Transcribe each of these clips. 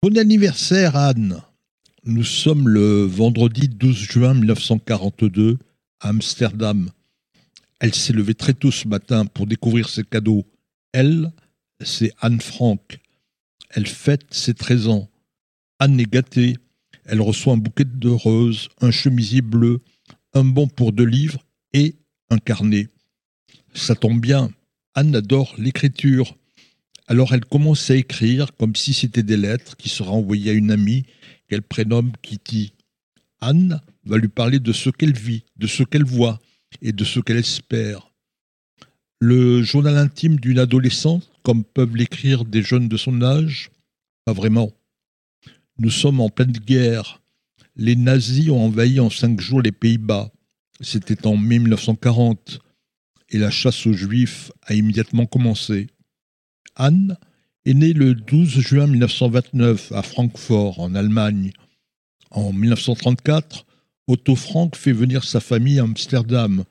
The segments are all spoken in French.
Bon anniversaire Anne. Nous sommes le vendredi 12 juin 1942 à Amsterdam. Elle s'est levée très tôt ce matin pour découvrir ses cadeaux. Elle, c'est Anne Frank. Elle fête ses 13 ans. Anne est gâtée. Elle reçoit un bouquet de roses, un chemisier bleu, un bon pour deux livres et un carnet. Ça tombe bien. Anne adore l'écriture. Alors elle commence à écrire comme si c'était des lettres qui seraient envoyées à une amie qu'elle prénomme Kitty. Anne va lui parler de ce qu'elle vit, de ce qu'elle voit et de ce qu'elle espère. Le journal intime d'une adolescente, comme peuvent l'écrire des jeunes de son âge Pas vraiment. Nous sommes en pleine guerre. Les nazis ont envahi en cinq jours les Pays-Bas. C'était en mai 1940. Et la chasse aux juifs a immédiatement commencé. Anne est née le 12 juin 1929 à Francfort, en Allemagne. En 1934, Otto Frank fait venir sa famille à Amsterdam,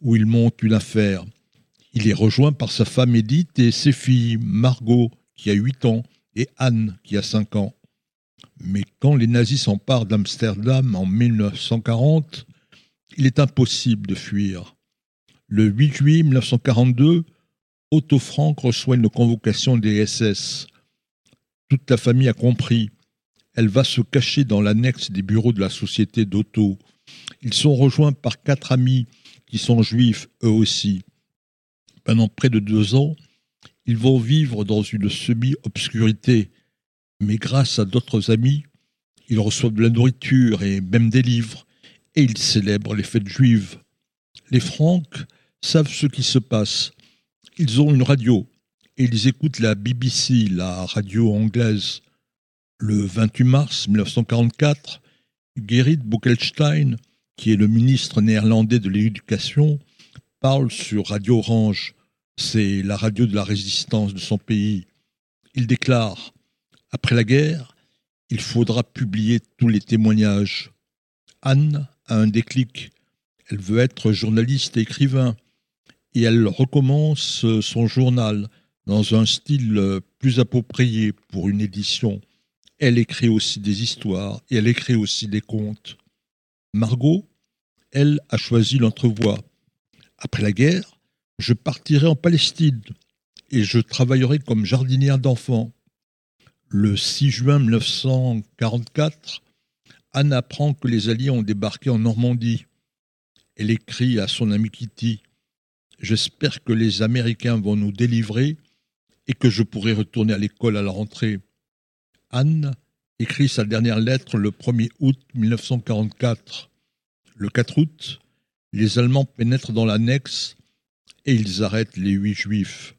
où il monte une affaire. Il est rejoint par sa femme Edith et ses filles, Margot, qui a 8 ans, et Anne, qui a 5 ans. Mais quand les nazis s'emparent d'Amsterdam en 1940, il est impossible de fuir. Le 8 juillet 1942, Otto Frank reçoit une convocation des SS. Toute la famille a compris. Elle va se cacher dans l'annexe des bureaux de la société d'Otto. Ils sont rejoints par quatre amis qui sont juifs eux aussi. Pendant près de deux ans, ils vont vivre dans une semi-obscurité. Mais grâce à d'autres amis, ils reçoivent de la nourriture et même des livres, et ils célèbrent les fêtes juives. Les Francs savent ce qui se passe. Ils ont une radio et ils écoutent la BBC, la radio anglaise. Le 28 mars 1944, Gerrit Boekelstein, qui est le ministre néerlandais de l'éducation, parle sur Radio Orange. C'est la radio de la résistance de son pays. Il déclare Après la guerre, il faudra publier tous les témoignages. Anne a un déclic. Elle veut être journaliste et écrivain et elle recommence son journal dans un style plus approprié pour une édition. Elle écrit aussi des histoires et elle écrit aussi des contes. Margot, elle, a choisi l'entrevoix. Après la guerre, je partirai en Palestine et je travaillerai comme jardinière d'enfants. Le 6 juin 1944, Anne apprend que les Alliés ont débarqué en Normandie. Elle écrit à son amie Kitty J'espère que les Américains vont nous délivrer et que je pourrai retourner à l'école à la rentrée. Anne écrit sa dernière lettre le 1er août 1944. Le 4 août, les Allemands pénètrent dans l'annexe et ils arrêtent les huit juifs.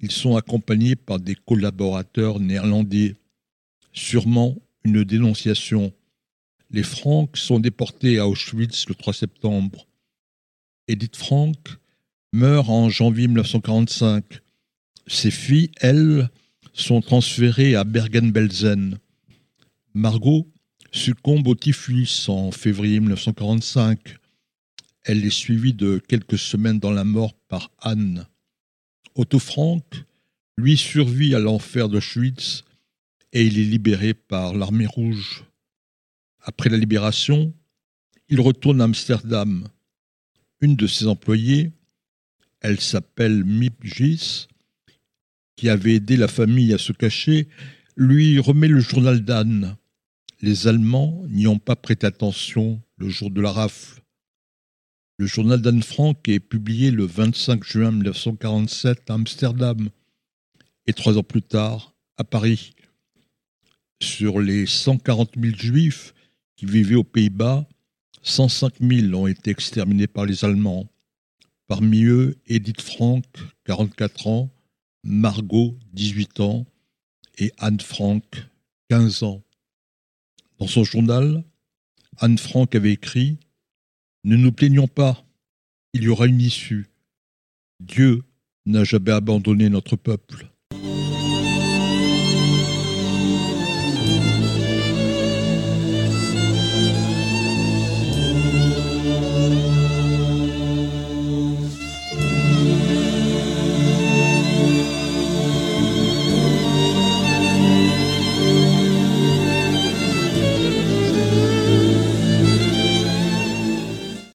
Ils sont accompagnés par des collaborateurs néerlandais. Sûrement une dénonciation. Les Francs sont déportés à Auschwitz le 3 septembre. Edith Frank meurt en janvier 1945. Ses filles, elles, sont transférées à Bergen-Belsen. Margot succombe au typhus en février 1945. Elle est suivie de quelques semaines dans la mort par Anne. Otto Frank, lui, survit à l'enfer d'Auschwitz et il est libéré par l'armée rouge. Après la libération, il retourne à Amsterdam. Une de ses employées, elle s'appelle Mipgis, qui avait aidé la famille à se cacher, lui remet le journal d'Anne. Les Allemands n'y ont pas prêté attention le jour de la rafle. Le journal d'Anne Frank est publié le 25 juin 1947 à Amsterdam et trois ans plus tard à Paris. Sur les 140 000 juifs qui vivaient aux Pays-Bas, 105 000 ont été exterminés par les Allemands. Parmi eux, Edith Frank, 44 ans, Margot, 18 ans, et Anne Frank, 15 ans. Dans son journal, Anne Frank avait écrit Ne nous plaignons pas, il y aura une issue. Dieu n'a jamais abandonné notre peuple.